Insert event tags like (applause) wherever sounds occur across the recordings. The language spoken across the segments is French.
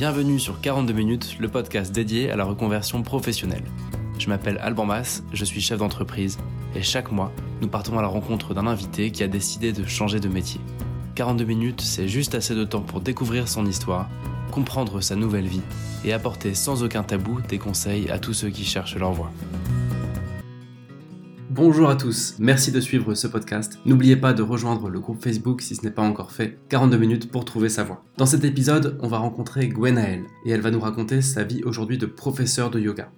Bienvenue sur 42 minutes, le podcast dédié à la reconversion professionnelle. Je m'appelle Alban Mas, je suis chef d'entreprise et chaque mois, nous partons à la rencontre d'un invité qui a décidé de changer de métier. 42 minutes, c'est juste assez de temps pour découvrir son histoire, comprendre sa nouvelle vie et apporter sans aucun tabou des conseils à tous ceux qui cherchent leur voie. Bonjour à tous, merci de suivre ce podcast. N'oubliez pas de rejoindre le groupe Facebook si ce n'est pas encore fait, 42 minutes pour trouver sa voie. Dans cet épisode, on va rencontrer Gwenaëlle et elle va nous raconter sa vie aujourd'hui de professeur de yoga.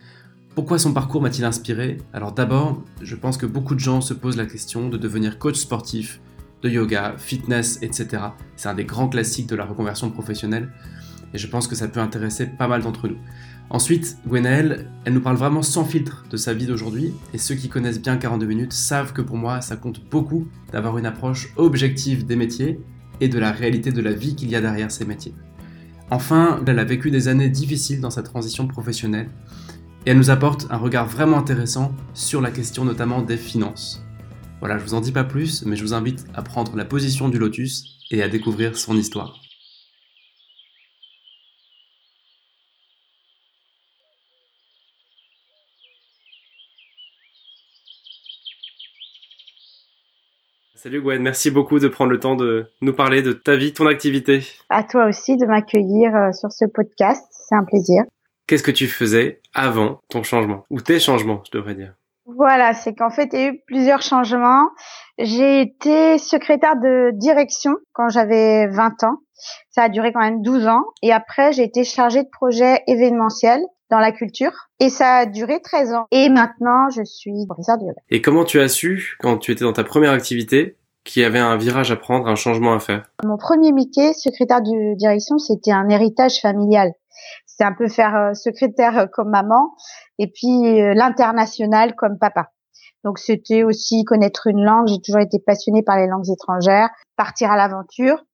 Pourquoi son parcours m'a-t-il inspiré? Alors d'abord, je pense que beaucoup de gens se posent la question de devenir coach sportif, de yoga, fitness, etc. C'est un des grands classiques de la reconversion professionnelle et je pense que ça peut intéresser pas mal d'entre nous. Ensuite, Gwenaëlle, elle nous parle vraiment sans filtre de sa vie d'aujourd'hui, et ceux qui connaissent bien 42 minutes savent que pour moi, ça compte beaucoup d'avoir une approche objective des métiers et de la réalité de la vie qu'il y a derrière ces métiers. Enfin, elle a vécu des années difficiles dans sa transition professionnelle, et elle nous apporte un regard vraiment intéressant sur la question notamment des finances. Voilà, je vous en dis pas plus, mais je vous invite à prendre la position du lotus et à découvrir son histoire. Salut Gwen, merci beaucoup de prendre le temps de nous parler de ta vie, ton activité. À toi aussi de m'accueillir euh, sur ce podcast, c'est un plaisir. Qu'est-ce que tu faisais avant ton changement ou tes changements, je devrais dire? Voilà, c'est qu'en fait, il y a eu plusieurs changements. J'ai été secrétaire de direction quand j'avais 20 ans. Ça a duré quand même 12 ans. Et après, j'ai été chargée de projet événementiel dans la culture. Et ça a duré 13 ans. Et maintenant, je suis professeur de yoga. Et comment tu as su, quand tu étais dans ta première activité, qu'il y avait un virage à prendre, un changement à faire? Mon premier métier, secrétaire de direction, c'était un héritage familial. C'est un peu faire euh, secrétaire comme maman et puis euh, l'international comme papa. Donc c'était aussi connaître une langue. J'ai toujours été passionnée par les langues étrangères, partir à l'aventure.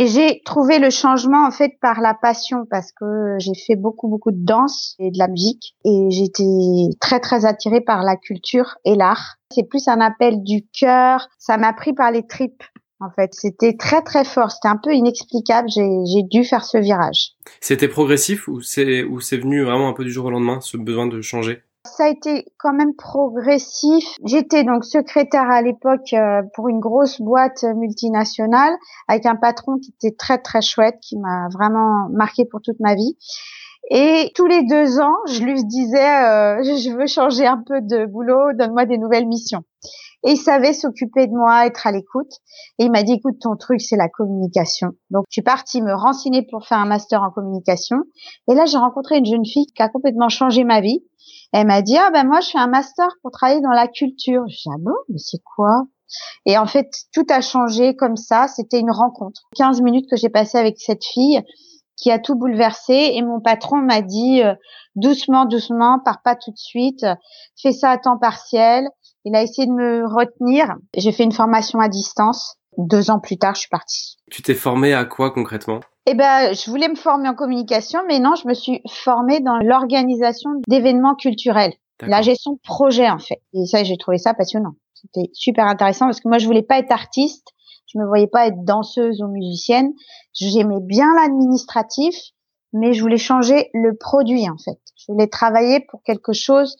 Et j'ai trouvé le changement en fait par la passion parce que j'ai fait beaucoup beaucoup de danse et de la musique et j'étais très très attirée par la culture et l'art. C'est plus un appel du cœur, ça m'a pris par les tripes. En fait, c'était très très fort, c'était un peu inexplicable. J'ai dû faire ce virage. C'était progressif ou c'est ou c'est venu vraiment un peu du jour au lendemain ce besoin de changer? Ça a été quand même progressif. J'étais donc secrétaire à l'époque euh, pour une grosse boîte multinationale avec un patron qui était très très chouette, qui m'a vraiment marqué pour toute ma vie. Et tous les deux ans, je lui disais, euh, (laughs) je veux changer un peu de boulot, donne-moi des nouvelles missions. Et il savait s'occuper de moi, être à l'écoute. Et il m'a dit, écoute, ton truc, c'est la communication. Donc, je suis partie me renseigner pour faire un master en communication. Et là, j'ai rencontré une jeune fille qui a complètement changé ma vie. Elle m'a dit, ah ben moi, je fais un master pour travailler dans la culture. Je dis, ah bon, mais c'est quoi? Et en fait, tout a changé comme ça. C'était une rencontre. 15 minutes que j'ai passé avec cette fille qui a tout bouleversé. Et mon patron m'a dit, euh, doucement, doucement, pars pas tout de suite, fais ça à temps partiel. Il a essayé de me retenir. J'ai fait une formation à distance. Deux ans plus tard, je suis partie. Tu t'es formée à quoi concrètement? Eh ben, je voulais me former en communication, mais non, je me suis formée dans l'organisation d'événements culturels, la gestion de projet en fait. Et ça, j'ai trouvé ça passionnant. C'était super intéressant parce que moi, je voulais pas être artiste, je me voyais pas être danseuse ou musicienne. J'aimais bien l'administratif, mais je voulais changer le produit en fait. Je voulais travailler pour quelque chose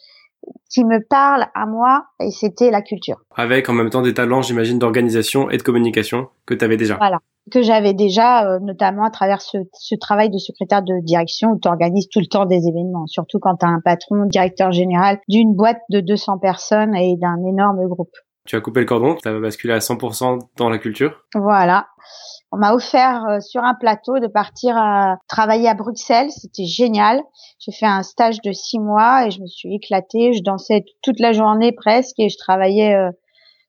qui me parle à moi et c'était la culture. Avec en même temps des talents, j'imagine, d'organisation et de communication que tu avais déjà. Voilà, que j'avais déjà, euh, notamment à travers ce, ce, travail de secrétaire de direction où tu organises tout le temps des événements, surtout quand tu as un patron, directeur général d'une boîte de 200 personnes et d'un énorme groupe. Tu as coupé le cordon, tu as basculé à 100% dans la culture. Voilà on m'a offert euh, sur un plateau de partir à travailler à Bruxelles. C'était génial. J'ai fait un stage de six mois et je me suis éclatée. Je dansais toute la journée presque et je travaillais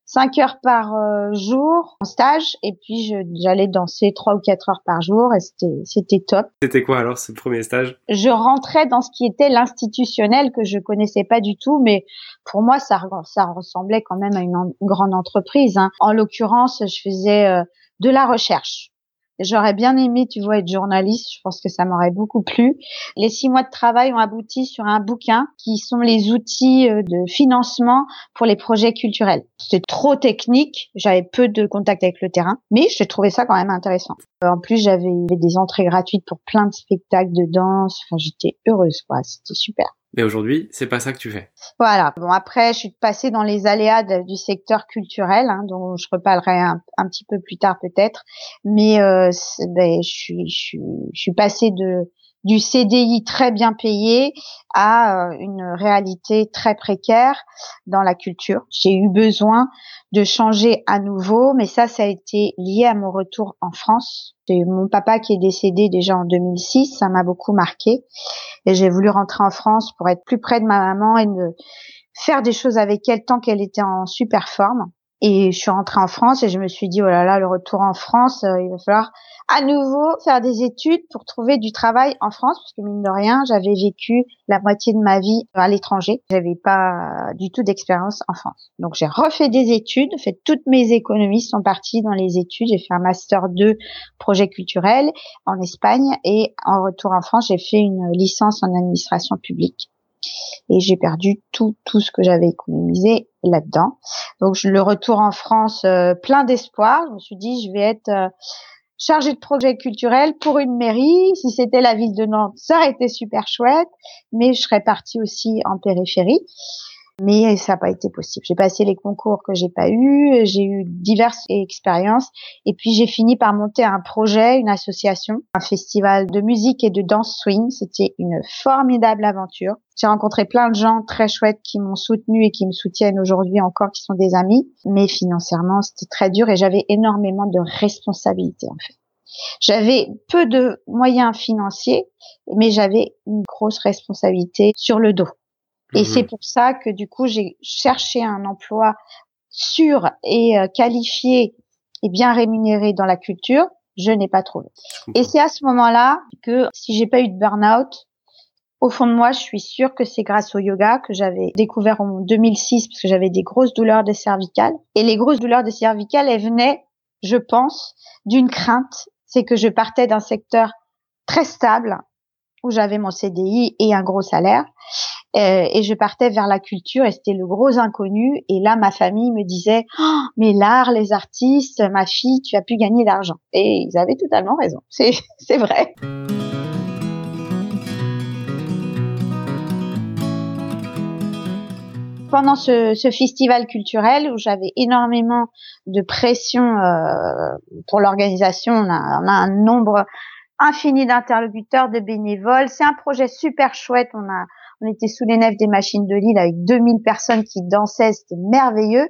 euh, cinq heures par euh, jour en stage et puis j'allais danser trois ou quatre heures par jour et c'était c'était top. C'était quoi alors ce premier stage? Je rentrais dans ce qui était l'institutionnel que je connaissais pas du tout, mais pour moi ça ça ressemblait quand même à une, grande entreprise. Hein. En l'occurrence, je faisais de la recherche. J'aurais bien aimé, tu vois, être journaliste. Je pense que ça m'aurait beaucoup plu. Les six mois de travail ont abouti sur un bouquin qui sont les outils euh, de financement pour les projets culturels. C'est trop technique. J'avais peu de contact avec le terrain, mais j'ai trouvé ça quand même intéressant. En plus, j'avais des entrées gratuites pour plein de spectacles de danse. Enfin, j'étais heureuse, quoi. C'était super. Mais aujourd'hui, c'est pas ça que tu fais. Voilà. Bon, après, je suis passée dans les aléas du secteur culturel, hein, dont je reparlerai un, petit peu plus tard peut-être. Mais euh, ben, je suis, je suis, je suis passée de du CDI très bien payé à euh, une réalité très précaire dans la culture. J'ai eu besoin de changer à nouveau, mais ça, ça a été lié à mon retour en France. C'est mon papa qui est décédé déjà en 2006, ça m'a beaucoup marqué. Et j'ai voulu rentrer en France pour être plus près de ma maman et de faire des choses avec elle tant qu'elle était en super forme. Et je suis rentrée en France et je me suis dit, oh là là, le retour en France, euh, il va falloir à nouveau faire des études pour trouver du travail en France, parce que mine de rien, j'avais vécu la moitié de ma vie à l'étranger. J'avais pas du tout d'expérience en France. Donc j'ai refait des études, fait toutes mes économies sont parties dans les études. J'ai fait un master 2 projet culturel en Espagne et en retour en France, j'ai fait une licence en administration publique et j'ai perdu tout tout ce que j'avais économisé là-dedans. Donc je le retour en France euh, plein d'espoir. Je me suis dit je vais être euh, chargée de projet culturel pour une mairie. Si c'était la ville de Nantes, ça aurait été super chouette, mais je serais partie aussi en périphérie mais ça n'a pas été possible. J'ai passé les concours que j'ai pas eu, j'ai eu diverses expériences, et puis j'ai fini par monter un projet, une association, un festival de musique et de danse swing. C'était une formidable aventure. J'ai rencontré plein de gens très chouettes qui m'ont soutenu et qui me soutiennent aujourd'hui encore, qui sont des amis, mais financièrement c'était très dur et j'avais énormément de responsabilités en fait. J'avais peu de moyens financiers, mais j'avais une grosse responsabilité sur le dos. Et c'est mhm. pour ça que du coup, j'ai cherché un emploi sûr et euh, qualifié et bien rémunéré dans la culture. Je n'ai pas trouvé. Et c'est à ce moment-là que si j'ai pas eu de burn-out, au fond de moi, je suis sûre que c'est grâce au yoga que j'avais découvert en 2006 parce que j'avais des grosses douleurs des cervicales. Et les grosses douleurs des cervicales, elles venaient, je pense, d'une crainte. C'est que je partais d'un secteur très stable où j'avais mon CDI et un gros salaire. Euh, et je partais vers la culture et c'était le gros inconnu. Et là, ma famille me disait, oh, mais l'art, les artistes, ma fille, tu as pu gagner d'argent. Et ils avaient totalement raison. (laughs) C'est, vrai. pendant ce, ce, festival culturel où j'avais énormément de pression euh, pour l'organisation, on a, on a, un nombre infini d'interlocuteurs, de bénévoles. C'est un projet super chouette. On a, on était sous les nefs des machines de Lille avec 2000 personnes qui dansaient. C'était merveilleux.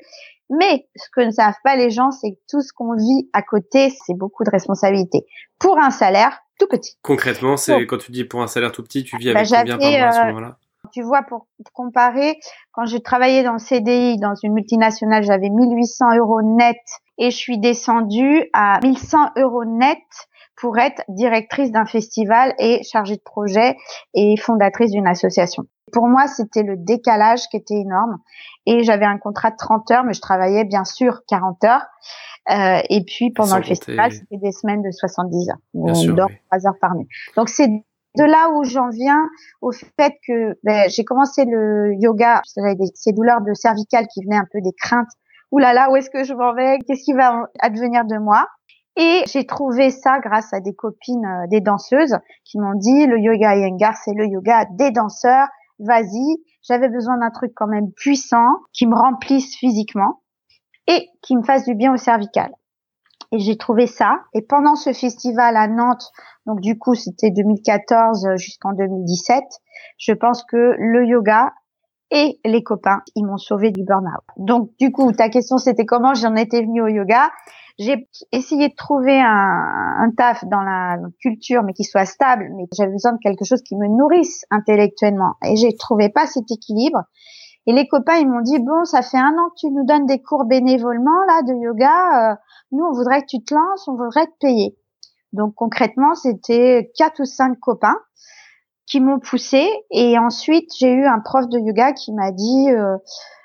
Mais ce que ne savent pas les gens, c'est que tout ce qu'on vit à côté, c'est beaucoup de responsabilités. Pour un salaire tout petit. Concrètement, c'est quand tu dis pour un salaire tout petit, tu vis avec bah, combien par mois à ce euh, moment-là? tu vois, pour, comparer, quand je travaillais dans le CDI, dans une multinationale, j'avais 1800 euros net et je suis descendue à 1100 euros net pour être directrice d'un festival et chargée de projet et fondatrice d'une association. Pour moi, c'était le décalage qui était énorme. Et j'avais un contrat de 30 heures, mais je travaillais bien sûr 40 heures. Euh, et puis pendant le festival, c'était des semaines de 70 heures. Bien on dort 3 heures par nuit. Donc c'est de là où j'en viens au fait que ben, j'ai commencé le yoga, j'avais ces douleurs de cervicales qui venaient un peu des craintes. Ouh là là, où est-ce que je m'en vais? Qu'est-ce qui va advenir de moi? Et j'ai trouvé ça grâce à des copines, euh, des danseuses, qui m'ont dit le yoga Iyengar, c'est le yoga des danseurs. Vas-y. J'avais besoin d'un truc quand même puissant, qui me remplisse physiquement et qui me fasse du bien au cervical. Et j'ai trouvé ça. Et pendant ce festival à Nantes, donc du coup c'était 2014 jusqu'en 2017, je pense que le yoga et les copains, ils m'ont sauvé du burn-out. Donc du coup, ta question c'était comment j'en étais venue au yoga? J'ai essayé de trouver un, taf dans la culture, mais qui soit stable, mais j'avais besoin de quelque chose qui me nourrisse intellectuellement. Et j'ai trouvé pas cet équilibre. Et les copains, ils m'ont dit, bon, ça fait un an que tu nous donnes des cours bénévolement, là, de yoga. Euh, nous, on voudrait que tu te lances, on voudrait te payer. Donc, concrètement, c'était quatre ou cinq copains qui m'ont poussé. Et ensuite, j'ai eu un prof de yoga qui m'a dit, euh,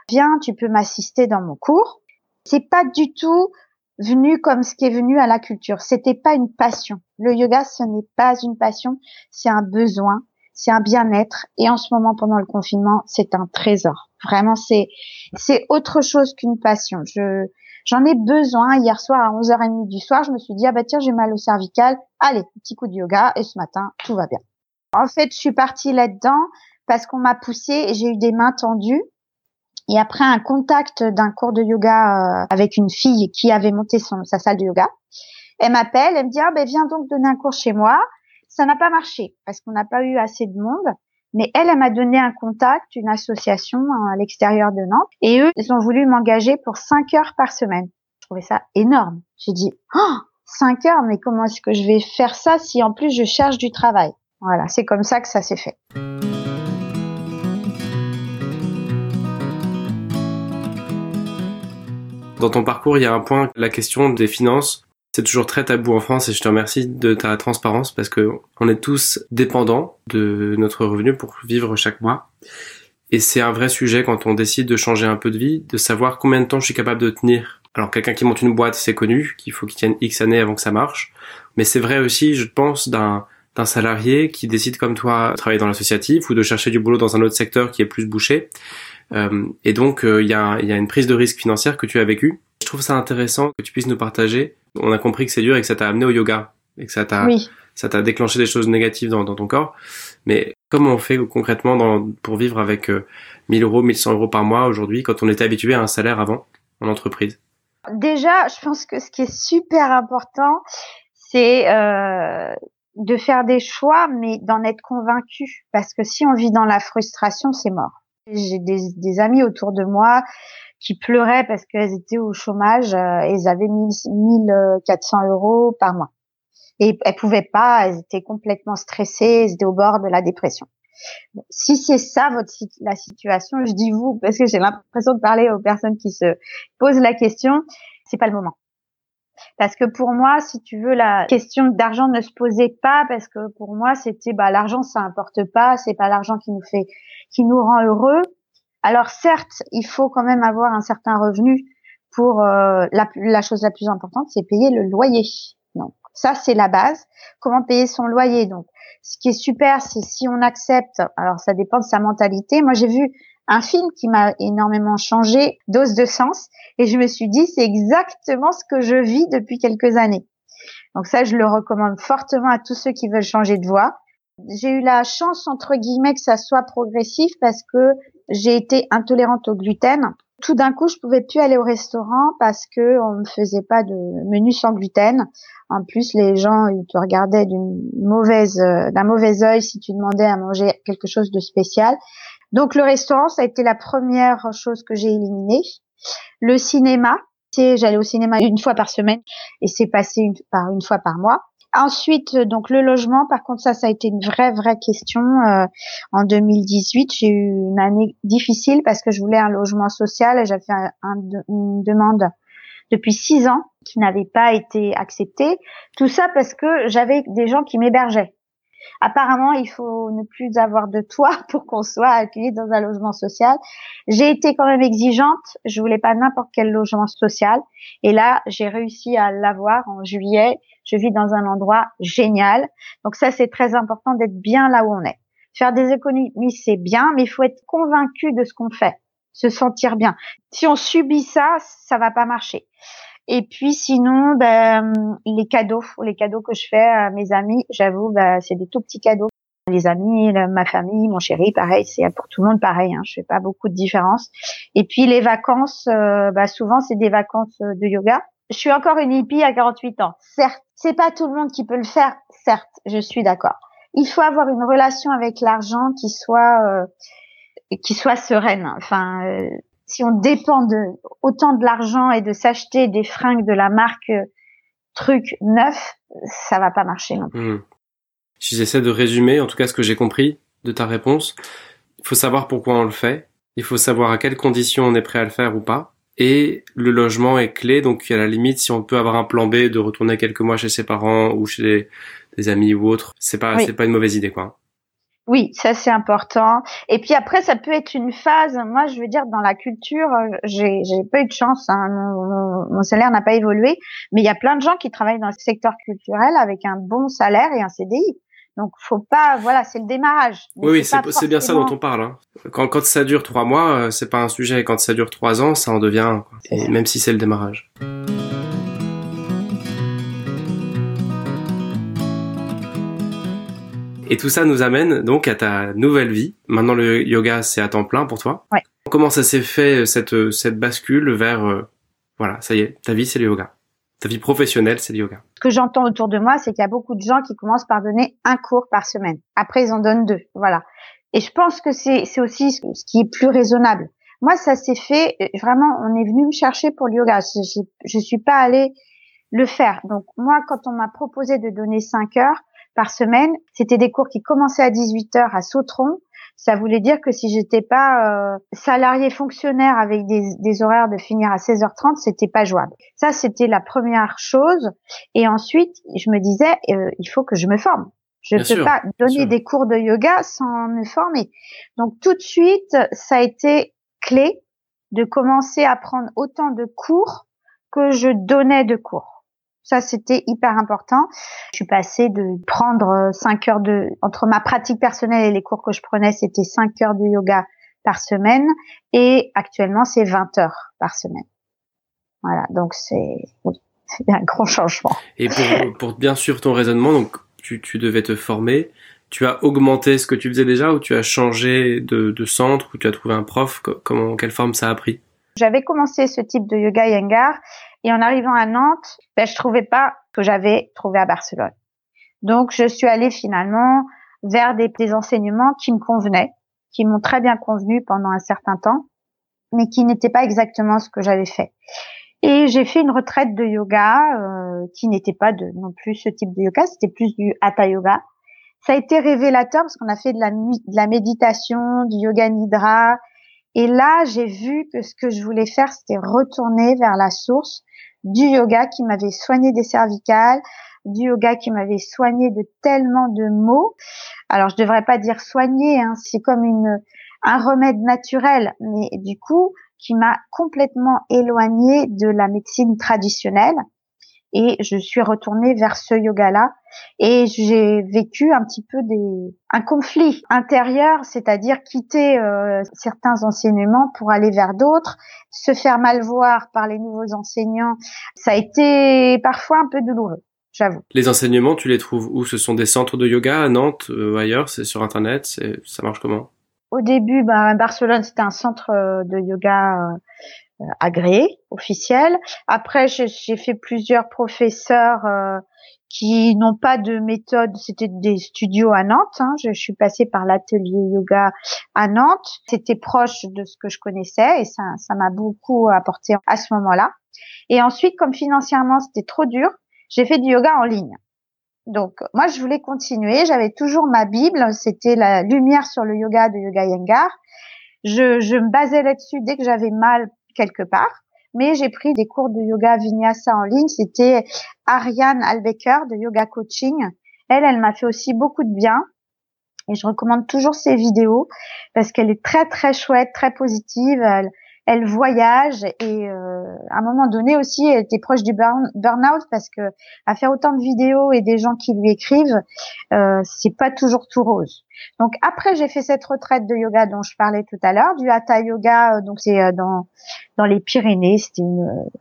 viens, tu peux m'assister dans mon cours. C'est pas du tout venu comme ce qui est venu à la culture. C'était pas une passion. Le yoga, ce n'est pas une passion, c'est un besoin, c'est un bien-être. Et en ce moment, pendant le confinement, c'est un trésor. Vraiment, c'est c'est autre chose qu'une passion. Je j'en ai besoin. Hier soir à 11h30 du soir, je me suis dit ah bah tiens j'ai mal au cervical. Allez, petit coup de yoga et ce matin tout va bien. En fait, je suis partie là-dedans parce qu'on m'a poussée et j'ai eu des mains tendues. Et après un contact d'un cours de yoga euh, avec une fille qui avait monté sa salle de yoga, elle m'appelle, elle me dit ah ben viens donc donner un cours chez moi. Ça n'a pas marché parce qu'on n'a pas eu assez de monde. Mais elle, elle m'a donné un contact, une association hein, à l'extérieur de Nantes. Et eux, ils ont voulu m'engager pour cinq heures par semaine. Je trouvais ça énorme. J'ai dit, oh, cinq heures, mais comment est-ce que je vais faire ça si en plus je cherche du travail? Voilà, c'est comme ça que ça s'est fait. Dans ton parcours, il y a un point, la question des finances c'est toujours très tabou en France et je te remercie de ta transparence parce que on est tous dépendants de notre revenu pour vivre chaque mois. Et c'est un vrai sujet quand on décide de changer un peu de vie, de savoir combien de temps je suis capable de tenir. Alors quelqu'un qui monte une boîte, c'est connu, qu'il faut qu'il tienne X années avant que ça marche. Mais c'est vrai aussi, je pense, d'un d'un salarié qui décide comme toi de travailler dans l'associatif ou de chercher du boulot dans un autre secteur qui est plus bouché. Euh, et donc euh, il y, a, y a une prise de risque financière que tu as vécue. Je trouve ça intéressant que tu puisses nous partager on a compris que c'est dur et que ça t'a amené au yoga et que ça t'a ça t'a déclenché des choses négatives dans, ton corps. Mais comment on fait concrètement dans, pour vivre avec 1000 euh, euros, 1100 euros par mois aujourd'hui quand on était habitué à un salaire avant en entreprise? Déjà, je pense que ce qui est super important, c'est euh, de faire des choix, mais d'en être convaincu. Parce que si on vit dans la frustration, c'est mort. J'ai des, des amis autour de moi qui pleuraient parce qu'elles étaient au chômage euh, et elles avaient 1400 euros par mois. Et elles pouvaient pas, elles étaient complètement stressées, elles étaient au bord de la dépression. Si c'est ça votre la situation, je dis vous parce que j'ai l'impression de parler aux personnes qui se posent la question, c'est pas le moment. Parce que pour moi, si tu veux, la question d'argent ne se posait pas parce que pour moi, c'était bah l'argent ça importe pas, c'est pas l'argent qui nous fait qui nous rend heureux. Alors certes, il faut quand même avoir un certain revenu pour euh, la, chose la plus importante, c'est payer le loyer. Donc ça c'est la base. Comment payer son loyer? Donc ce qui est super, c'est si on accepte. Alors ça dépend de sa mentalité. Moi j'ai vu un film qui m'a énormément changé, Dose de sens, et je me suis dit c'est exactement ce que je vis depuis quelques années. Donc ça je le recommande fortement à tous ceux qui veulent changer de voie. J'ai eu la chance entre guillemets que ça soit progressif parce que j'ai été intolérante au gluten. Tout d'un coup, je pouvais plus aller au restaurant parce que on ne faisait pas de menu sans gluten. En plus, les gens ils te regardaient d'une mauvaise, euh, d'un mauvais œil si tu demandais à manger quelque chose de spécial. Donc le restaurant, ça a été la première chose que j'ai éliminée. Le cinéma, j'allais au cinéma une fois par semaine et c'est passé par une fois par mois. Ensuite, euh, donc le logement, par contre, ça, ça a été une vraie, vraie question. Euh, en 2018, j'ai eu une année difficile parce que je voulais un logement social et j'avais fait une demande depuis six ans qui n'avait pas été acceptée. Tout ça parce que j'avais des gens qui m'hébergeaient. Apparemment, il faut ne plus avoir de toit (laughs) pour qu'on soit accueilli dans un logement social. J'ai été quand même exigeante. Je voulais pas n'importe quel logement social. Et là, j'ai réussi à l'avoir en juillet. Je vis dans un endroit génial. Donc ça, c'est très important d'être bien là où on est. Faire des économies, c'est bien, mais il faut être convaincu de ce qu'on fait, se sentir bien. Si on subit ça, ça va pas marcher. Et puis sinon, ben, les cadeaux, les cadeaux que je fais à mes amis, j'avoue, ben, c'est des tout petits cadeaux. Les amis, ma famille, mon chéri, pareil, c'est pour tout le monde pareil. Hein, je fais pas beaucoup de différence. Et puis les vacances, euh, ben, souvent c'est des vacances de yoga. Je suis encore une hippie à 48 ans. Certes, c'est pas tout le monde qui peut le faire. Certes, je suis d'accord. Il faut avoir une relation avec l'argent qui soit euh, qui soit sereine. Enfin, euh, si on dépend de autant de l'argent et de s'acheter des fringues de la marque euh, truc neuf, ça va pas marcher non plus. Hmm. Si j'essaie de résumer, en tout cas ce que j'ai compris de ta réponse, il faut savoir pourquoi on le fait, il faut savoir à quelles conditions on est prêt à le faire ou pas, et le logement est clé, donc à la limite si on peut avoir un plan B de retourner quelques mois chez ses parents ou chez des, amis ou autres, c'est pas c'est pas une mauvaise idée quoi. Oui, ça c'est important. Et puis après, ça peut être une phase. Moi, je veux dire, dans la culture, euh, j'ai j'ai pas eu de chance. Hein. Mon, salaire n'a pas évolué, mais il y a plein de gens qui travaillent dans le secteur culturel avec un bon salaire et un CDI. Donc, faut pas. Voilà, c'est le démarrage. Oui, oui, c'est bien ça dont on parle. Hein. Quand quand ça dure trois mois, euh, c'est pas un sujet. Quand ça dure trois ans, ça en devient. Et même si c'est le démarrage. Et tout ça nous amène donc à ta nouvelle vie. Maintenant, le yoga, c'est à temps plein pour toi. Ouais. Comment ça s'est fait cette cette bascule vers euh, voilà, ça y est, ta vie c'est le yoga. Ta vie professionnelle, c'est le yoga. Ce que j'entends autour de moi, c'est qu'il y a beaucoup de gens qui commencent par donner un cours par semaine. Après, ils en donnent deux. Voilà. Et je pense que c'est c'est aussi ce qui est plus raisonnable. Moi, ça s'est fait euh, vraiment. On est venu me chercher pour le yoga. Je, je, je suis pas allée le faire. Donc moi, quand on m'a proposé de donner cinq heures, par semaine. C'était des cours qui commençaient à 18 heures à Sautron. Ça voulait dire que si j'étais pas euh, salarié fonctionnaire avec des, horaires de finir à 16h30, c'était pas jouable. Ça, c'était la première chose. Et ensuite, je me disais, euh, il faut que je me forme. Je ne peux pas donner des cours de yoga sans me former. Donc tout de suite, ça a été clé de commencer à prendre autant de cours que je donnais de cours. Ça, c'était hyper important. Je suis passée de prendre 5 heures de, entre ma pratique personnelle et les cours que je prenais, c'était 5 heures de yoga par semaine. Et actuellement, c'est 20 heures par semaine. Voilà. Donc, c'est, un grand changement. Et pour, pour bien sûr ton raisonnement, donc, tu, tu devais te former. Tu as augmenté ce que tu faisais déjà ou tu as changé de, de centre ou tu as trouvé un prof? Comment, quelle forme ça a pris? J'avais commencé ce type de yoga yangar et en arrivant à Nantes, ben, je trouvais pas ce que j'avais trouvé à Barcelone. Donc, je suis allée finalement vers des, enseignements qui me convenaient, qui m'ont très bien convenu pendant un certain temps, mais qui n'étaient pas exactement ce que j'avais fait. Et j'ai fait une retraite de yoga euh, qui n'était pas de non plus ce type de yoga, c'était plus du hatha yoga. Ça a été révélateur parce qu'on a fait de la, de la méditation, du yoga nidra. Et là, j'ai vu que ce que je voulais faire, c'était retourner vers la source du yoga qui m'avait soigné des cervicales, du yoga qui m'avait soigné de tellement de maux. Alors je devrais pas dire soigné, hein, c'est comme un remède naturel, mais du coup qui m'a complètement éloigné de la médecine traditionnelle et je suis retournée vers ce yoga-là. Et j'ai vécu un petit peu des un conflit intérieur, c'est-à-dire quitter euh, certains enseignements pour aller vers d'autres, se faire mal voir par les nouveaux enseignants, ça a été parfois un peu douloureux. J'avoue. Les enseignements, tu les trouves où? Ce sont des centres de yoga à Nantes ou euh, ailleurs? C'est sur Internet? Ça marche comment? Au début, bah, Barcelone, c'était un centre euh, de yoga euh, agréé, officiel. Après, j'ai fait plusieurs professeurs euh, qui n'ont pas de méthode. C'était des studios à Nantes. Hein. Je, suis passée par l'atelier yoga à Nantes. C'était proche de ce que je connaissais et ça, ça m'a beaucoup apporté à ce moment-là. Et ensuite, comme financièrement c'était trop dur, j'ai fait du yoga en ligne. Donc, moi, je voulais continuer. J'avais toujours ma Bible. C'était la lumière sur le yoga de Yoga Yengar. Je, je me basais là-dessus dès que j'avais mal quelque part. Mais j'ai pris des cours de yoga vinyasa en ligne. C'était Ariane Albecker de Yoga Coaching. Elle, elle m'a fait aussi beaucoup de bien. Et je recommande toujours ses vidéos parce qu'elle est très très chouette, très positive. Elle voyage et euh, à un moment donné aussi elle était proche du burn, out parce que à faire autant de vidéos et des gens qui lui écrivent euh, c'est pas toujours tout rose. Donc après j'ai fait cette retraite de yoga dont je parlais tout à l'heure du hatha yoga euh, donc c'est euh, dans dans les Pyrénées. C'était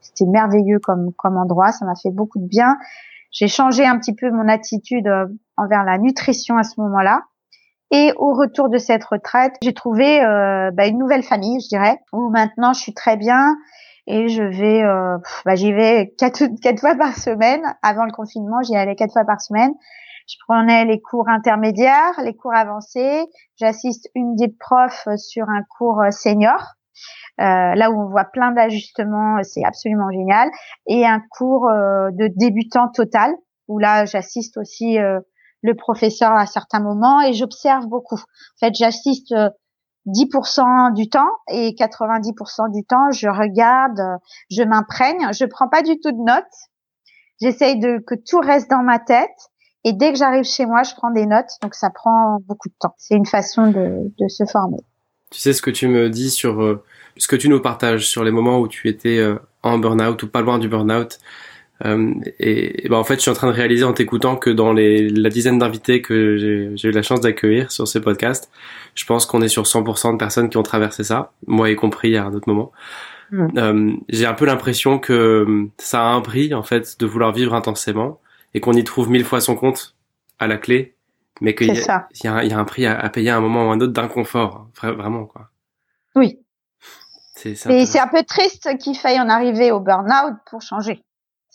c'était merveilleux comme comme endroit. Ça m'a fait beaucoup de bien. J'ai changé un petit peu mon attitude envers la nutrition à ce moment-là et au retour de cette retraite, j'ai trouvé euh, bah, une nouvelle famille, je dirais, où maintenant je suis très bien et je vais, euh, bah, j'y vais quatre, (laughs) quatre fois par semaine. Avant le confinement, j'y allais quatre fois par semaine. Je prenais les cours intermédiaires, les cours avancés. J'assiste une des profs sur un cours senior, euh, là où on voit plein d'ajustements, c'est absolument génial. Et un cours euh, de débutant total, où là j'assiste aussi euh, le professeur à certains moments et j'observe beaucoup. En fait, j'assiste 10% euh, du temps et 90% du temps, je regarde, je m'imprègne, je prends pas du tout de notes. J'essaye de que tout reste dans ma tête Et dès que j'arrive chez moi, je prends des notes, donc ça prend beaucoup de temps. C'est une façon de, se former. Tu sais ce que tu me dis sur euh, ce que tu nous partages sur les moments où tu étais euh, en burn-out ou pas loin du burn-out? Euh, et, ben en fait, je suis en train de réaliser en t'écoutant que dans les, la dizaine d'invités que j'ai eu la chance d'accueillir sur ce podcast, je pense qu'on est sur 100% de personnes qui ont traversé ça, moi y compris à un autre moment. Mm. Euh, j'ai un peu l'impression que ça a un prix en fait de vouloir vivre intensément et qu'on y trouve mille fois son compte à la clé, mais qu'il y, y, y, a un prix à, payer à un moment ou un autre d'inconfort, vraiment quoi. Oui. Et c'est un peu triste qu'il faille en arriver au burn-out pour changer.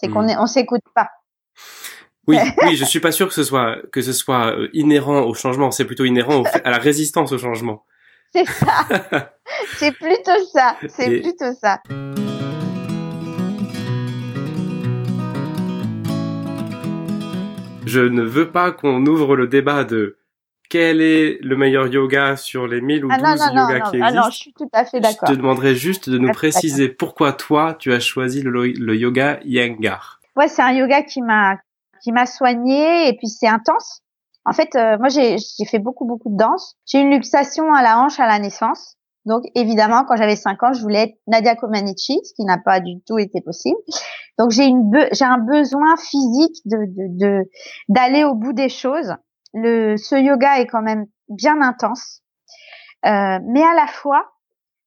C'est qu'on hmm. on s'écoute pas. Oui, (laughs) oui, je suis pas sûr que ce soit que ce soit euh, inhérent au changement. C'est plutôt inhérent à la résistance au changement. (laughs) C'est ça. (laughs) c'est plutôt ça. C'est plutôt ça. Je ne veux pas qu'on ouvre le débat de quel est le meilleur yoga sur les 1000 ou 12 ah yogas non, qui existent? Ah non, je suis tout à fait d'accord. Je te demanderais juste de nous préciser pourquoi toi, tu as choisi le, le yoga Iyengar. Ouais, c'est un yoga qui m'a qui m'a soigné et puis c'est intense. En fait, euh, moi j'ai fait beaucoup beaucoup de danse. J'ai une luxation à la hanche à la naissance. Donc évidemment, quand j'avais 5 ans, je voulais être Nadia Comaneci, ce qui n'a pas du tout été possible. Donc j'ai une j'ai un besoin physique de de d'aller au bout des choses le, ce yoga est quand même bien intense, euh, mais à la fois,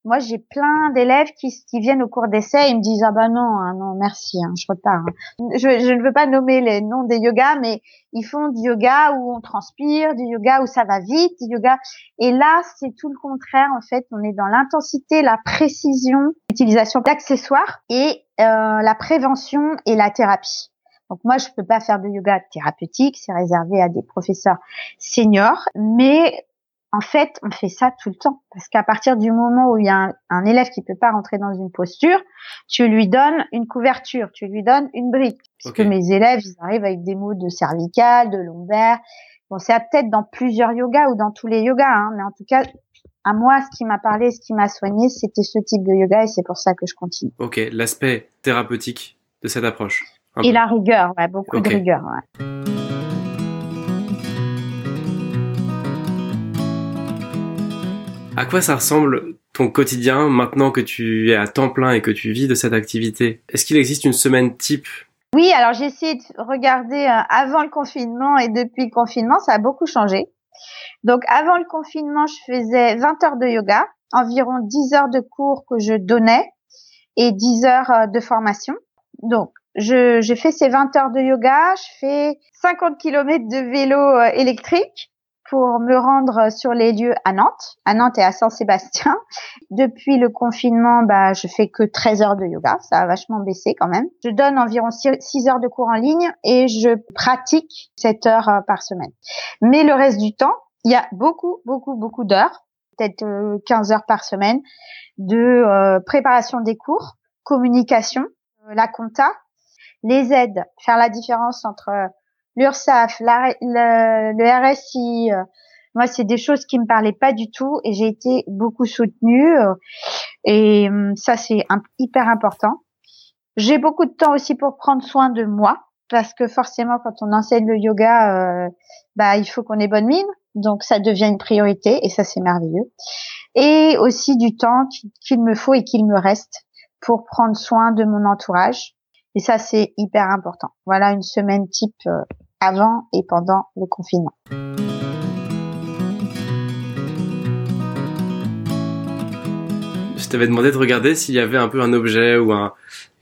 moi j'ai plein d'élèves qui, qui viennent au cours d'essai et me disent ah bah non hein, non merci hein, je repars. Hein. Je, je, ne veux pas nommer les noms des yogas, mais ils font du yoga où on transpire, du yoga où ça va vite, du yoga et là c'est tout le contraire en fait. On est dans l'intensité, la précision, l'utilisation d'accessoires et euh, la prévention et la thérapie. Donc moi, je peux pas faire de yoga thérapeutique, c'est réservé à des professeurs seniors, mais en fait, on fait ça tout le temps parce qu'à partir du moment où il y a un, élève qui peut pas rentrer dans une posture, tu lui donnes une couverture, tu lui donnes une brique. Parce que mes élèves, ils arrivent avec des mots de cervical, de lombaire. Bon, c'est peut-être dans plusieurs yogas ou dans tous les yogas, hein, mais en tout cas, à moi, ce qui m'a parlé, ce qui m'a soigné, c'était ce type de yoga et c'est pour ça que je continue. Ok, l'aspect thérapeutique de cette approche. Et la rigueur, ouais, beaucoup de rigueur. Ouais. À quoi ça ressemble ton quotidien maintenant que tu es à temps plein et que tu vis de cette activité? Est-ce qu'il existe une semaine type? Oui, alors j'ai essayé de regarder euh, avant le confinement et depuis le confinement, ça a beaucoup changé. Donc avant le confinement, je faisais 20 heures de yoga, environ 10 heures de cours que je donnais et 10 heures euh, de formation. Donc j'ai fait ces 20 heures de yoga, je fais 50 km de vélo euh, électrique pour me rendre sur les lieux à Nantes, à Nantes et à Saint-Sébastien. (laughs) Depuis le confinement, bah, je fais que 13 heures de yoga, ça a vachement baissé quand même. Je donne environ 6 heures de cours en ligne et je pratique 7 heures euh, par semaine. Mais le reste du temps, il y a beaucoup, beaucoup, beaucoup d'heures, peut-être 15 euh, heures par semaine, de préparation des cours, communication, la compta, les aides, faire la différence entre euh, l'URSSAF, le, RSI. Euh, moi, c'est des choses qui me parlaient pas du tout et j'ai été beaucoup soutenue euh, et hum, ça c'est hyper important. J'ai beaucoup de temps aussi pour prendre soin de moi parce que forcément quand on enseigne le yoga, bah il faut qu'on ait bonne mine, donc ça devient une priorité et ça c'est merveilleux. Et aussi du temps qu'il me faut et qu'il me reste pour prendre soin de mon entourage, et ça, c'est hyper important. Voilà une semaine type euh, avant et pendant le confinement. Je t'avais demandé de regarder s'il y avait un peu un objet ou un,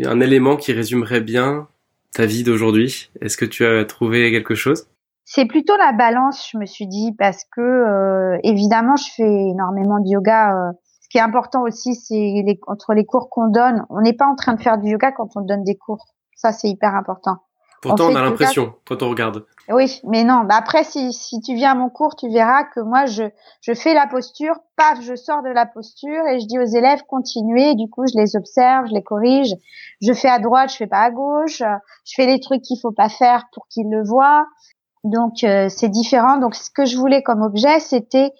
un élément qui résumerait bien ta vie d'aujourd'hui. Est-ce que tu as trouvé quelque chose? C'est plutôt la balance, je me suis dit, parce que euh, évidemment, je fais énormément de yoga euh, ce qui est important aussi, c'est les, entre les cours qu'on donne, on n'est pas en train de faire du yoga quand on donne des cours. Ça, c'est hyper important. Pourtant, on, a l'impression quand on regarde. Oui, mais non. Bah après, si, si tu viens à mon cours, tu verras que moi, je, je fais la posture, paf, je sors de la posture et je dis aux élèves continuez. Du coup, je les observe, je les corrige. Je fais à droite, je fais pas à gauche. Je fais les trucs qu'il faut pas faire pour qu'ils le voient. Donc, euh, c'est différent. Donc, ce que je voulais comme objet, c'était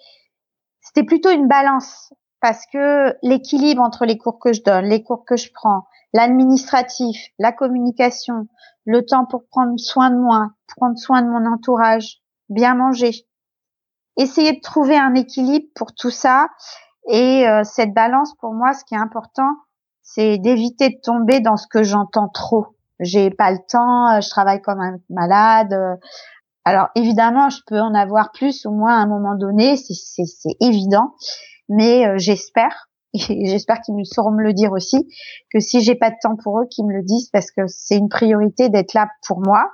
c'était plutôt une balance parce que l'équilibre entre les cours que je donne, les cours que je prends, l'administratif, la communication, le temps pour prendre soin de moi, prendre soin de mon entourage, bien manger, essayer de trouver un équilibre pour tout ça et euh, cette balance pour moi, ce qui est important, c'est d'éviter de tomber dans ce que j'entends trop. J'ai pas le temps, euh, je travaille comme un malade. Euh. Alors évidemment, je peux en avoir plus ou moins à un moment donné, c'est évident, mais j'espère (laughs) et j'espère qu'ils sauront me le dire aussi que si j'ai pas de temps pour eux, qu'ils me le disent parce que c'est une priorité d'être là pour moi.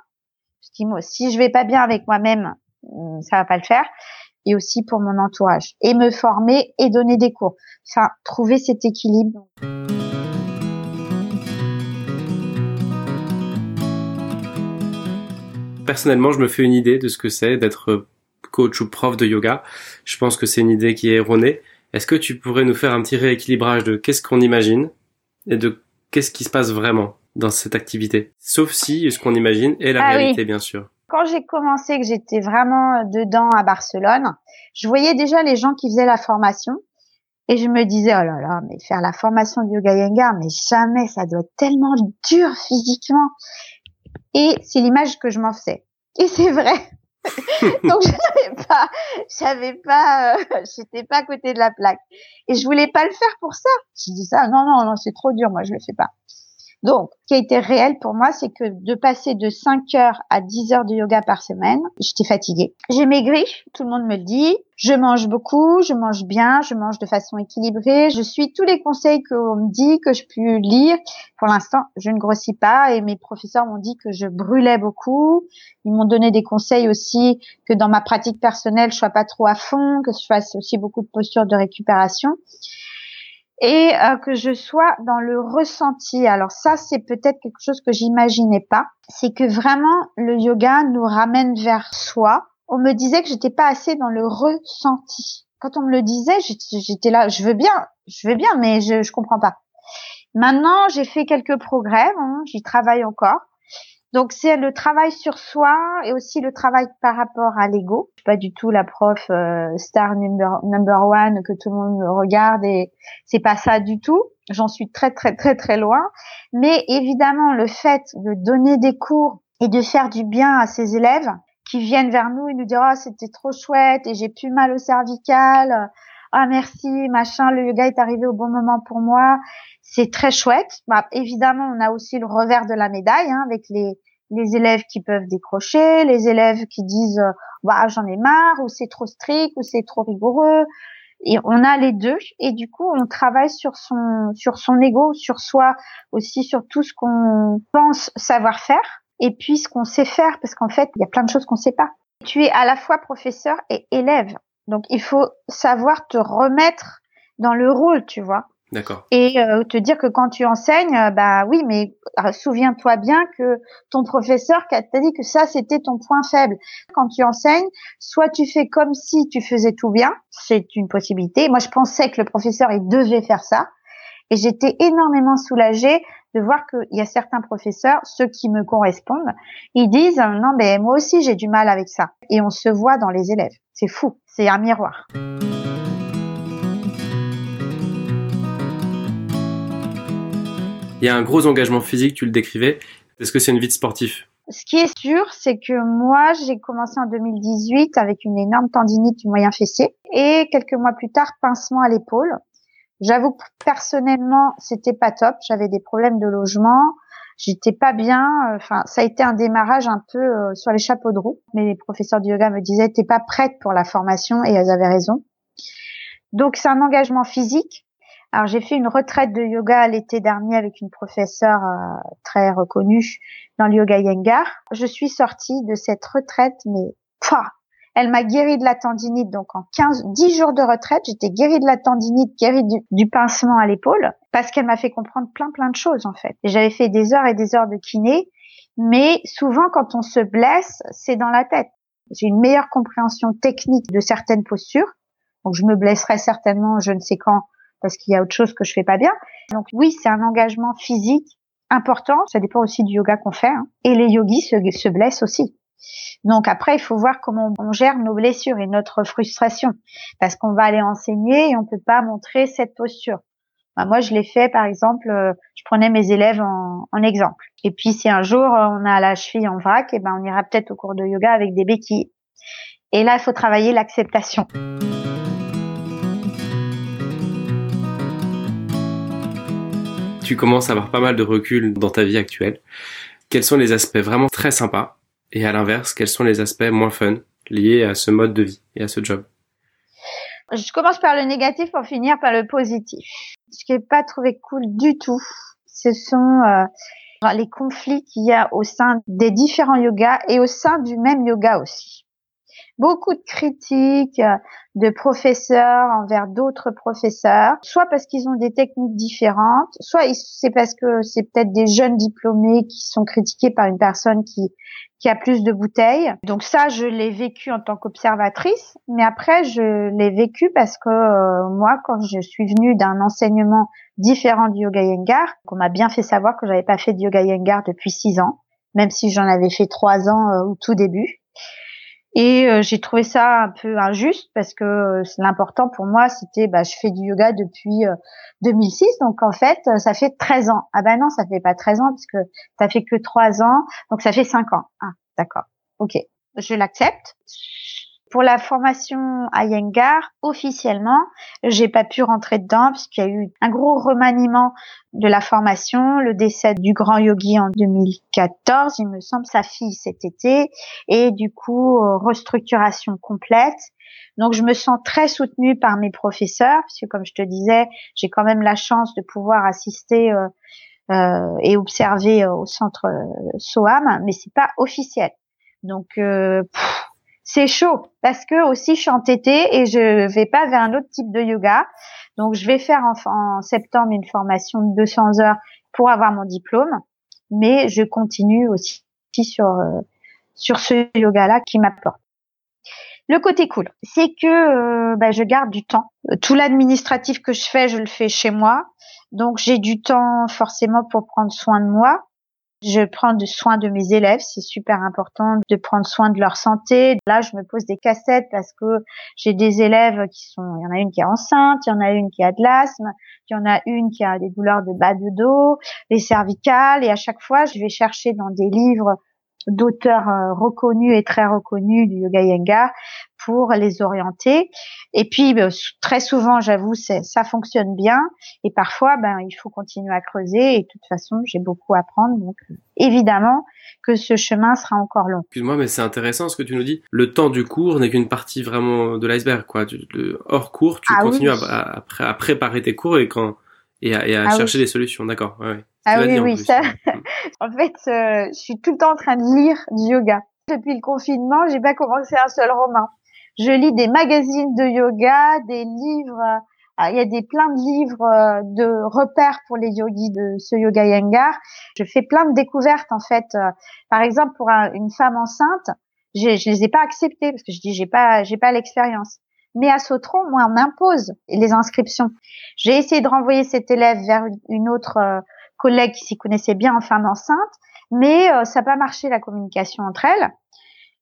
Si je vais pas bien avec moi-même, hum, ça va pas le faire et aussi pour mon entourage et me former et donner des cours. Enfin, trouver cet équilibre. Personnellement, je me fais une idée de ce que c'est d'être coach ou prof de yoga. Je pense que c'est une idée qui est erronée. Est-ce que tu pourrais nous faire un petit rééquilibrage de qu'est-ce qu'on imagine et de qu'est-ce qui se passe vraiment dans cette activité? Sauf si ce qu'on imagine est la ah réalité, bien sûr. Quand j'ai commencé, que j'étais vraiment dedans à Barcelone, je voyais déjà les gens qui faisaient la formation et je me disais, oh là là, mais faire la formation du yoga yengar, mais jamais, ça doit être tellement dur physiquement. Et c'est l'image que je m'en faisais. Et c'est vrai. (laughs) Donc je n'avais pas, j'avais pas, euh, (laughs) j'étais pas à côté de la plaque. Et je voulais pas le faire pour ça. Je dis ça, non, non, non, c'est trop dur, moi je le fais pas. Donc, ce qui a été réel pour moi, c'est que de passer de 5 heures à 10 heures de yoga par semaine, j'étais fatiguée. J'ai maigri, tout le monde me le dit. Je mange beaucoup, je mange bien, je mange de façon équilibrée. Je suis tous les conseils qu'on me dit, que je peux lire. Pour l'instant, je ne grossis pas et mes professeurs m'ont dit que je brûlais beaucoup. Ils m'ont donné des conseils aussi que dans ma pratique personnelle, je sois pas trop à fond, que je fasse aussi beaucoup de postures de récupération et euh, que je sois dans le ressenti. Alors ça, c'est peut-être quelque chose que j'imaginais pas. C'est que vraiment le yoga nous ramène vers soi. On me disait que j'étais pas assez dans le ressenti. Quand on me le disait, j'étais là, je veux bien, je veux bien, mais je, je comprends pas. Maintenant, j'ai fait quelques progrès, hein, j'y travaille encore. Donc c'est le travail sur soi et aussi le travail par rapport à l'ego. Je suis pas du tout la prof euh, star number, number one que tout le monde regarde et c'est pas ça du tout. J'en suis très très très très loin. Mais évidemment le fait de donner des cours et de faire du bien à ses élèves qui viennent vers nous et nous dire ah c'était trop chouette et j'ai plus mal au cervical ah merci machin le yoga est arrivé au bon moment pour moi c'est très chouette. Bah, évidemment, on a aussi le revers de la médaille hein, avec les, les élèves qui peuvent décrocher, les élèves qui disent bah j'en ai marre ou c'est trop strict ou c'est trop rigoureux. Et on a les deux et du coup on travaille sur son sur son ego, sur soi aussi sur tout ce qu'on pense savoir faire et puis ce qu'on sait faire parce qu'en fait il y a plein de choses qu'on sait pas. Tu es à la fois professeur et élève donc il faut savoir te remettre dans le rôle, tu vois. D'accord. Et euh, te dire que quand tu enseignes, euh, bah oui, mais euh, souviens-toi bien que ton professeur t'a dit que ça c'était ton point faible. Quand tu enseignes, soit tu fais comme si tu faisais tout bien, c'est une possibilité. Moi, je pensais que le professeur il devait faire ça, et j'étais énormément soulagée de voir qu'il y a certains professeurs, ceux qui me correspondent, ils disent non mais moi aussi j'ai du mal avec ça. Et on se voit dans les élèves. C'est fou, c'est un miroir. Il y a un gros engagement physique, tu le décrivais. Est-ce que c'est une vie de sportif? Ce qui est sûr, c'est que moi, j'ai commencé en 2018 avec une énorme tendinite du moyen fessier et quelques mois plus tard, pincement à l'épaule. J'avoue que personnellement, c'était pas top. J'avais des problèmes de logement. J'étais pas bien. Enfin, ça a été un démarrage un peu euh, sur les chapeaux de roue. Mais les professeurs de yoga me disaient, t'es pas prête pour la formation et elles avaient raison. Donc c'est un engagement physique, alors j'ai fait une retraite de yoga l'été dernier avec une professeure euh, très reconnue dans le yoga Yengar. Je suis sortie de cette retraite, mais pah, elle m'a guéri de la tendinite. Donc en 15, 10 jours de retraite, j'étais guérie de la tendinite, guérie du, pincement à l'épaule, parce qu'elle m'a fait comprendre plein plein de choses en fait. J'avais fait des heures et des heures de kiné, mais souvent quand on se blesse, c'est dans la tête. J'ai une meilleure compréhension technique de certaines postures. Donc je me blesserai certainement, je ne sais quand, parce qu'il y a autre chose que je fais pas bien. Donc oui, c'est un engagement physique important. Ça dépend aussi du yoga qu'on fait. Hein. Et les yogis se blessent aussi. Donc après, il faut voir comment on gère nos blessures et notre frustration, parce qu'on va aller enseigner et on peut pas montrer cette posture. Bah, moi, je l'ai fait, par exemple, euh, je prenais mes élèves en, exemple. Et puis, si un jour euh, on a la cheville en vrac, et eh ben, on ira peut-être au cours de yoga avec des béquilles. Et là, il faut travailler l'acceptation. Tu commences à avoir pas mal de recul dans ta vie actuelle. Quels sont les aspects vraiment très sympas et à l'inverse, quels sont les aspects moins fun liés à ce mode de vie et à ce job? Je commence par le négatif pour finir par le positif. Ce qui n'est pas trouvé cool du tout, ce sont euh, les conflits qu'il y a au sein des différents yogas et au sein du même yoga aussi beaucoup de critiques euh, de professeurs envers d'autres professeurs, soit parce qu'ils ont des techniques différentes, soit c'est parce que c'est peut-être des jeunes diplômés qui sont critiqués par une personne qui qui a plus de bouteilles. Donc ça, je l'ai vécu en tant qu'observatrice, mais après, je l'ai vécu parce que euh, moi, quand je suis venue d'un enseignement différent du yoga yengar, qu'on m'a bien fait savoir que j'avais pas fait de yoga yengar depuis six ans, même si j'en avais fait trois ans euh, au tout début. Et euh, j'ai trouvé ça un peu injuste parce que euh, l'important pour moi, c'était, bah, je fais du yoga depuis 2006, euh, donc en fait, ça fait 13 ans. Ah ben non, ça fait pas 13 ans parce que ça fait que 3 ans, donc ça fait 5 ans. Ah, d'accord. Ok, je l'accepte. Pour la formation à Yengar, officiellement, j'ai pas pu rentrer dedans puisqu'il y a eu un gros remaniement de la formation, le décès du grand yogi en 2014, il me semble, sa fille cet été, et du coup, euh, restructuration complète. Donc je me sens très soutenue par mes professeurs, puisque comme je te disais, j'ai quand même la chance de pouvoir assister euh, euh, et observer au centre SOAM, mais c'est pas officiel. Donc c'est chaud parce que aussi je suis entêtée et je vais pas vers un autre type de yoga. Donc je vais faire en, septembre une formation de 200 heures pour avoir mon diplôme, mais je continue aussi sur euh, sur ce yoga là qui m'apporte. Le côté cool, c'est que euh, bah, je garde du temps. Tout l'administratif que je fais, je le fais chez moi. Donc j'ai du temps forcément pour prendre soin de moi. Je prends soin de mes élèves, c'est super important de prendre soin de leur santé. Là, je me pose des cassettes parce que j'ai des élèves qui sont, il y en a une qui est enceinte, il y en a une qui a de l'asthme, il y en a une qui a des douleurs de bas de dos, les cervicales, et à chaque fois, je vais chercher dans des livres d'auteurs euh, reconnus et très reconnus du yoga yengar pour les orienter. Et puis ben, très souvent, j'avoue, ça fonctionne bien. Et parfois, ben il faut continuer à creuser. Et de toute façon, j'ai beaucoup à apprendre. Donc évidemment que ce chemin sera encore long. Excuse-moi, mais c'est intéressant ce que tu nous dis. Le temps du cours n'est qu'une partie vraiment de l'iceberg, quoi. hors cours, tu ah continues à, à, préparer tes cours et quand et à, ah chercher des solutions. D'accord. Ouais, ah oui, oui, ça. (laughs) en fait, euh, je suis tout le temps en train de lire du yoga. Depuis le confinement, j'ai pas commencé un seul roman. Je lis des magazines de yoga, des livres. Ah, il y a des plein de livres euh, de repères pour les yogis de ce yoga yangar. Je fais plein de découvertes en fait. Euh, par exemple, pour une femme enceinte, je, je les ai pas acceptées parce que je dis j'ai pas j'ai pas l'expérience. Mais à Sotron, moi, on m'impose les inscriptions. J'ai essayé de renvoyer cet élève vers une autre collègues qui s'y connaissaient bien en femme enceinte, mais euh, ça n'a pas marché la communication entre elles.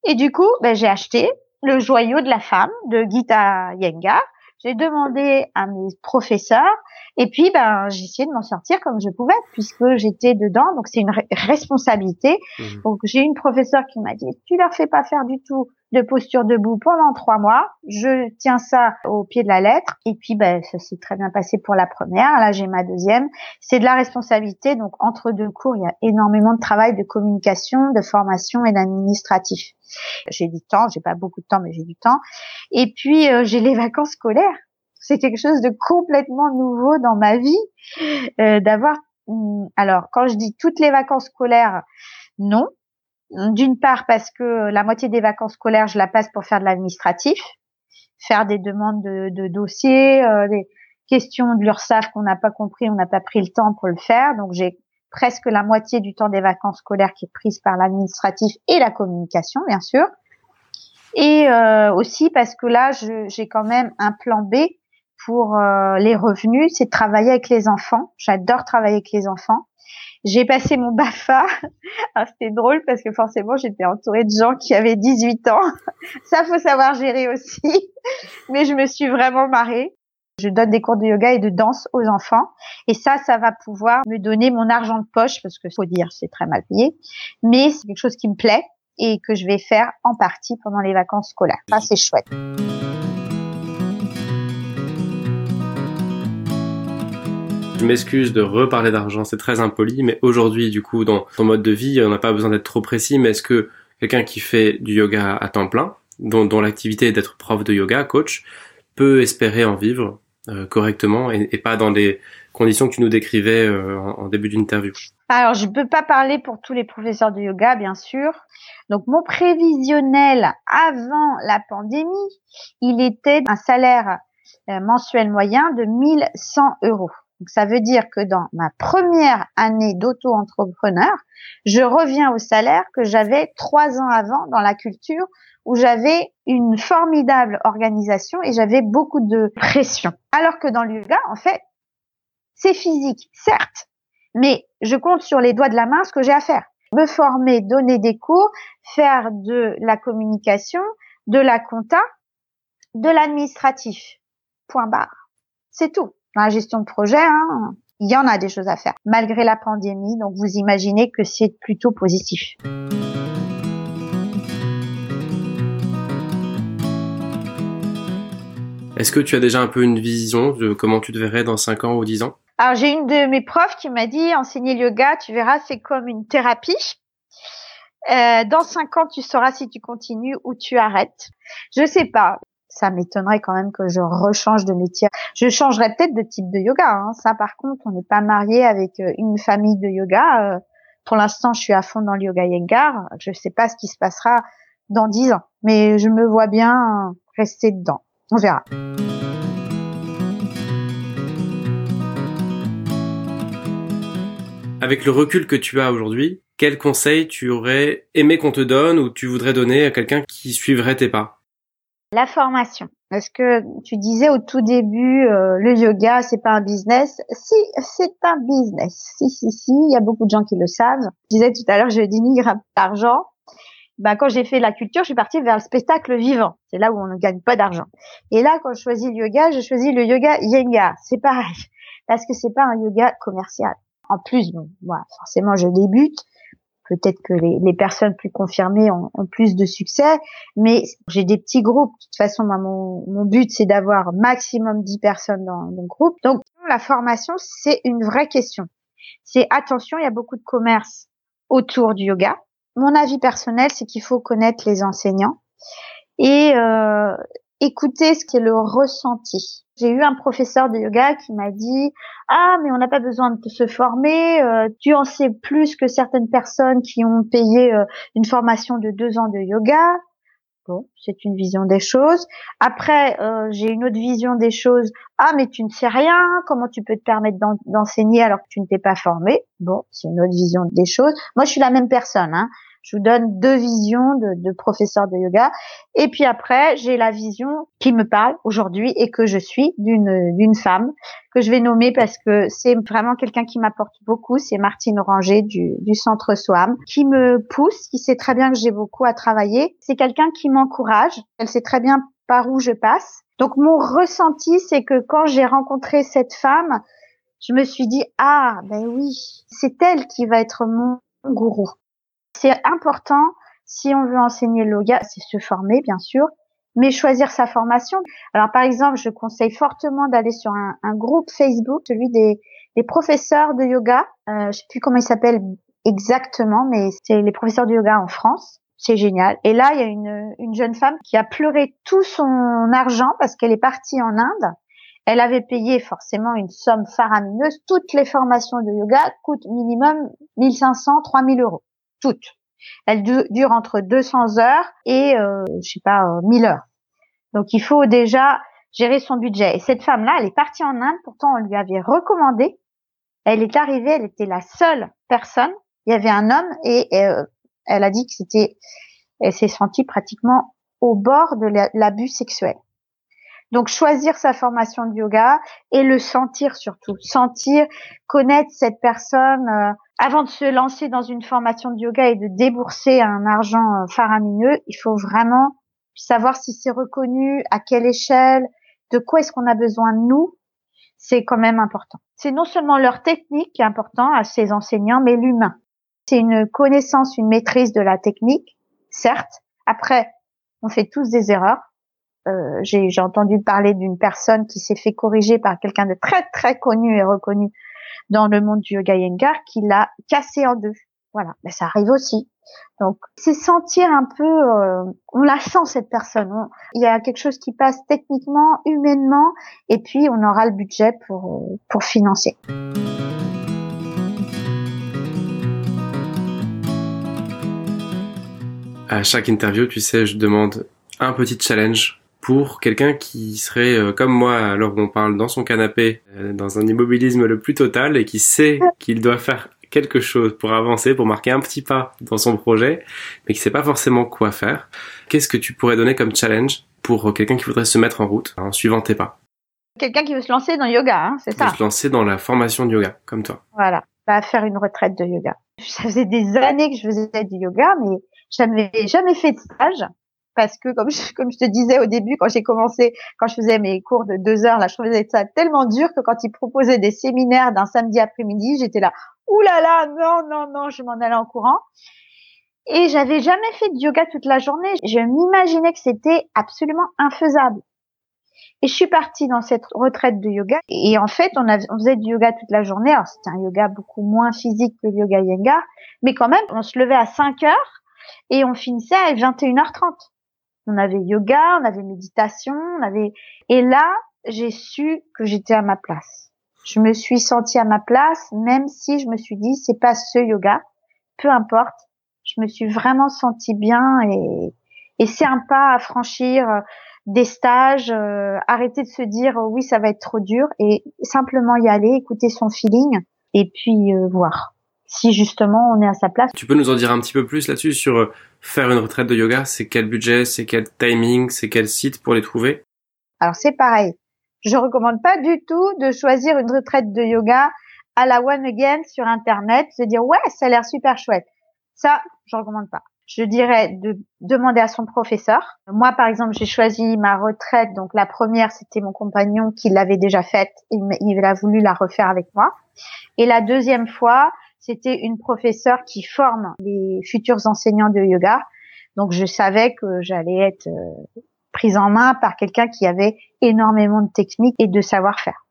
Et du coup, ben, j'ai acheté le joyau de la femme de Gita Yenga. J'ai demandé à mes professeurs et puis ben j'ai essayé de m'en sortir comme je pouvais puisque j'étais dedans. Donc c'est une responsabilité. Mmh. Donc j'ai une professeure qui m'a dit tu leur fais pas faire du tout de posture debout pendant trois mois. Je tiens ça au pied de la lettre. Et puis, ben, ça s'est très bien passé pour la première. Là, j'ai ma deuxième. C'est de la responsabilité. Donc, entre deux cours, il y a énormément de travail de communication, de formation et d'administratif. J'ai du temps. J'ai pas beaucoup de temps, mais j'ai du temps. Et puis, euh, j'ai les vacances scolaires. C'est quelque chose de complètement nouveau dans ma vie, euh, d'avoir. Hmm, alors, quand je dis toutes les vacances scolaires, non, d'une part parce que la moitié des vacances scolaires, je la passe pour faire de l'administratif, faire des demandes de, dossiers, euh, des questions de l'URSSAF qu'on n'a pas compris, on n'a pas pris le temps pour le faire. Donc j'ai presque la moitié du temps des vacances scolaires qui est prise par l'administratif et la communication, bien sûr. Et euh, aussi parce que là, j'ai quand même un plan B pour euh, les revenus, c'est de travailler avec les enfants. J'adore travailler avec les enfants. J'ai passé mon BAFA. (laughs) Ah, c'était drôle parce que forcément, j'étais entourée de gens qui avaient 18 ans. (laughs) Ça, faut savoir gérer aussi. (laughs) Mais je me suis vraiment marrée. Je donne des cours de yoga et de danse aux enfants. Et ça, ça va pouvoir me donner mon argent de poche parce que faut dire, c'est très mal payé. Mais c'est quelque chose qui me plaît et que je vais faire en partie pendant les vacances scolaires. Ça, c'est chouette. Je m'excuse de reparler d'argent, c'est très impoli, mais aujourd'hui, du coup, dans ton mode de vie, on n'a pas besoin d'être trop précis, mais est-ce que quelqu'un qui fait du yoga à temps plein, dont, l'activité est d'être prof de yoga, coach, peut espérer en vivre euh, correctement et, pas dans les conditions que tu nous décrivais euh, en, début d'interview? Alors, je ne peux pas parler pour tous les professeurs de yoga, bien sûr. Donc, mon prévisionnel avant la pandémie, il était un salaire euh, mensuel moyen de 1100 euros. Donc ça veut dire que dans ma première année d'auto-entrepreneur, je reviens au salaire que j'avais trois ans avant dans la culture où j'avais une formidable organisation et j'avais beaucoup de pression. Alors que dans le en fait, c'est physique, certes, mais je compte sur les doigts de la main ce que j'ai à faire. Me former, donner des cours, faire de la communication, de la compta, de l'administratif. Point barre. C'est tout dans la gestion de projet, hein, il y en a des choses à faire, malgré la pandémie. Donc vous imaginez que c'est plutôt positif. Est-ce que tu as déjà un peu une vision de comment tu te verrais dans 5 ans ou 10 ans? Alors j'ai une de mes profs qui m'a dit enseigner le yoga, tu verras, c'est comme une thérapie. Euh, dans 5 ans, tu sauras si tu continues ou tu arrêtes. Je sais pas ça m'étonnerait quand même que je rechange de métier. Je changerais peut-être de type de yoga. Hein. Ça, par contre, on n'est pas marié avec euh, une famille de yoga. Euh. Pour l'instant, je suis à fond dans le yoga Yengar. Je ne sais pas ce qui se passera dans dix ans, mais je me vois bien rester dedans. On verra. Avec le recul que tu as aujourd'hui, quel conseil tu aurais aimé qu'on te donne ou tu voudrais donner à quelqu'un qui suivrait tes pas? La formation. Est-ce que tu disais au tout début euh, le yoga c'est pas un business? Si, c'est un business. Si, si, si, il y a beaucoup de gens qui le savent. Je disais tout à l'heure, je dénigre d'argent. Ben, quand j'ai fait la culture, je suis partie vers le spectacle vivant. C'est là où on ne gagne pas d'argent. Et là, quand je choisis le yoga, je choisis le yoga yenga. C'est pareil. Parce que c'est pas un yoga commercial. En plus, moi, forcément, je débute peut-être que les, les, personnes plus confirmées ont, ont, plus de succès, mais j'ai des petits groupes. De toute façon, mon, mon but, c'est d'avoir maximum 10 personnes dans mon groupe. Donc, la formation, c'est une vraie question. C'est attention, il y a beaucoup de commerce autour du yoga. Mon avis personnel, c'est qu'il faut connaître les enseignants et euh, écouter ce qui est le ressenti. J'ai eu un professeur de yoga qui m'a dit ah mais on n'a pas besoin de se former, euh, tu en sais plus que certaines personnes qui ont payé euh, une formation de deux ans de yoga. Bon, c'est une vision des choses. Après, euh, j'ai une autre vision des choses. Ah, mais tu ne sais rien. Comment tu peux te permettre d'enseigner alors que tu ne t'es pas formé? Bon, c'est une autre vision des choses. Moi, je suis la même personne. Hein. Je vous donne deux visions de, de professeurs de yoga. Et puis après, j'ai la vision qui me parle aujourd'hui et que je suis d'une d'une femme que je vais nommer parce que c'est vraiment quelqu'un qui m'apporte beaucoup. C'est Martine Oranger du, du centre SOAM qui me pousse, qui sait très bien que j'ai beaucoup à travailler. C'est quelqu'un qui m'encourage. Elle sait très bien par où je passe. Donc mon ressenti, c'est que quand j'ai rencontré cette femme, je me suis dit ah ben oui, c'est elle qui va être mon gourou. C'est important, si on veut enseigner le yoga, c'est se former, bien sûr, mais choisir sa formation. Alors, par exemple, je conseille fortement d'aller sur un, groupe Facebook, celui des, professeurs de yoga. Euh, je sais plus comment il s'appelle exactement, mais c'est les professeurs de yoga en France. C'est génial. Et là, il y a une, une jeune femme qui a pleuré tout son argent parce qu'elle est partie en Inde. Elle avait payé forcément une somme faramineuse. Toutes les formations de yoga coûtent minimum 1500, 3000 euros toutes. Elles durent entre 200 heures et, euh, je sais pas, 1000 euh, heures. Donc il faut déjà gérer son budget. Et cette femme-là, elle est partie en Inde, pourtant on lui avait recommandé. Elle est arrivée, elle était la seule personne. Il y avait un homme et euh, elle a dit que c'était, elle s'est sentie pratiquement au bord de l'abus sexuel. Donc choisir sa formation de yoga et le sentir surtout, sentir, connaître cette personne euh, avant de se lancer dans une formation de yoga et de débourser un argent euh, faramineux, il faut vraiment savoir si c'est reconnu, à quelle échelle, de quoi est-ce qu'on a besoin nous. C'est quand même important. C'est non seulement leur technique qui est important à ces enseignants, mais l'humain. C'est une connaissance, une maîtrise de la technique, certes. Après, on fait tous des erreurs. Euh, j'ai entendu parler d'une personne qui s'est fait corriger par quelqu'un de très très connu et reconnu dans le monde du yoga yengar qui l'a cassé en deux. Voilà, mais ça arrive aussi. Donc, c'est sentir un peu, euh, on la sent cette personne. il y a quelque chose qui passe techniquement, humainement, et puis on aura le budget pour pour financer. À chaque interview, tu sais, je demande un petit challenge pour quelqu'un qui serait euh, comme moi alors qu'on parle dans son canapé, euh, dans un immobilisme le plus total et qui sait qu'il doit faire quelque chose pour avancer, pour marquer un petit pas dans son projet, mais qui sait pas forcément quoi faire. Qu'est-ce que tu pourrais donner comme challenge pour quelqu'un qui voudrait se mettre en route en suivant tes pas? Quelqu'un qui veut se lancer dans le yoga, hein, c'est ça Se lancer dans la formation de yoga, comme toi. Voilà, va faire une retraite de yoga. Ça faisait des années que je faisais du yoga, mais j'avais jamais fait de stage parce que comme je, (laughs) comme je te disais au début quand j'ai commencé quand je faisais mes cours de deux heures là je trouvais ça tellement dur que quand ils proposaient des séminaires d'un samedi après-midi j'étais là là non non non je m'en allais en courant. Et j'avais jamais fait de yoga toute la journée. Je m'imaginais que c'était absolument infaisable. Et je suis partie dans cette retraite de yoga. Et en fait on, on faisait du yoga toute la journée. Alors c'était un yoga beaucoup moins physique que le yoga yengar mais quand même on se levait à 5 heures et on finissait à 21h30 on avait yoga, on avait méditation, on avait et là, j'ai su que j'étais à ma place. Je me suis sentie à ma place même si je me suis dit c'est pas ce yoga, peu importe. Je me suis vraiment sentie bien et et c'est un pas à franchir euh, des stages, euh, arrêter de se dire oh oui ça va être trop dur et simplement y aller, écouter son feeling et puis euh, voir si justement on est à sa place. Tu peux nous en dire un petit peu plus là-dessus sur euh, faire une retraite de yoga? C'est quel budget? C'est quel timing? C'est quel site pour les trouver? Alors c'est pareil. Je recommande pas du tout de choisir une retraite de yoga à la one again sur internet, se dire ouais ça a l'air super chouette. Ça, je recommande pas. Je dirais de demander à son professeur. Moi, par exemple, j'ai choisi ma retraite. Donc, la première, c'était mon compagnon qui l'avait déjà faite. Il, il a voulu la refaire avec moi. Et la deuxième fois, c'était une professeure qui forme les futurs enseignants de yoga. Donc je savais que j'allais être euh, prise en main par quelqu'un qui avait énormément de technique et de savoir-faire.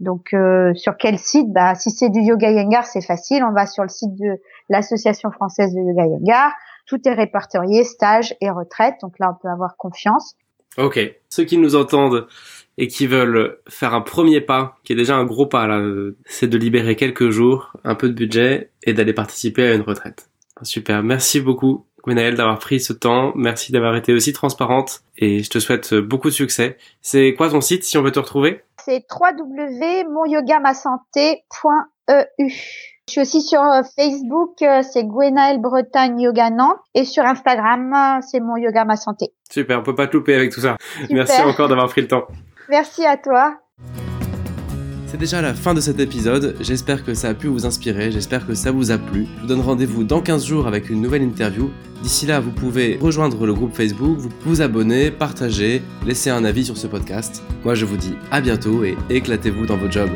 Donc euh, sur quel site? Bah si c'est du yoga yengar, c'est facile. On va sur le site de l'association française de yoga yengar. Tout est répertorié, stage et retraite. Donc là, on peut avoir confiance. Ok. Ceux qui nous entendent et qui veulent faire un premier pas, qui est déjà un gros pas là, c'est de libérer quelques jours, un peu de budget et d'aller participer à une retraite. Super, merci beaucoup Gwenaëlle d'avoir pris ce temps, merci d'avoir été aussi transparente et je te souhaite beaucoup de succès. C'est quoi ton site si on veut te retrouver? C'est www.monyogamasante.eu. Je suis aussi sur euh, Facebook, euh, c'est Gwenaëlle Bretagne Yoga Nantes et sur Instagram, euh, c'est mon yoga ma santé. Super, on peut pas te louper avec tout ça. Merci encore d'avoir pris le temps. Merci à toi. C'est déjà la fin de cet épisode, j'espère que ça a pu vous inspirer, j'espère que ça vous a plu. Je vous donne rendez-vous dans 15 jours avec une nouvelle interview. D'ici là, vous pouvez rejoindre le groupe Facebook, vous abonner, partager, laisser un avis sur ce podcast. Moi je vous dis à bientôt et éclatez-vous dans vos jobs.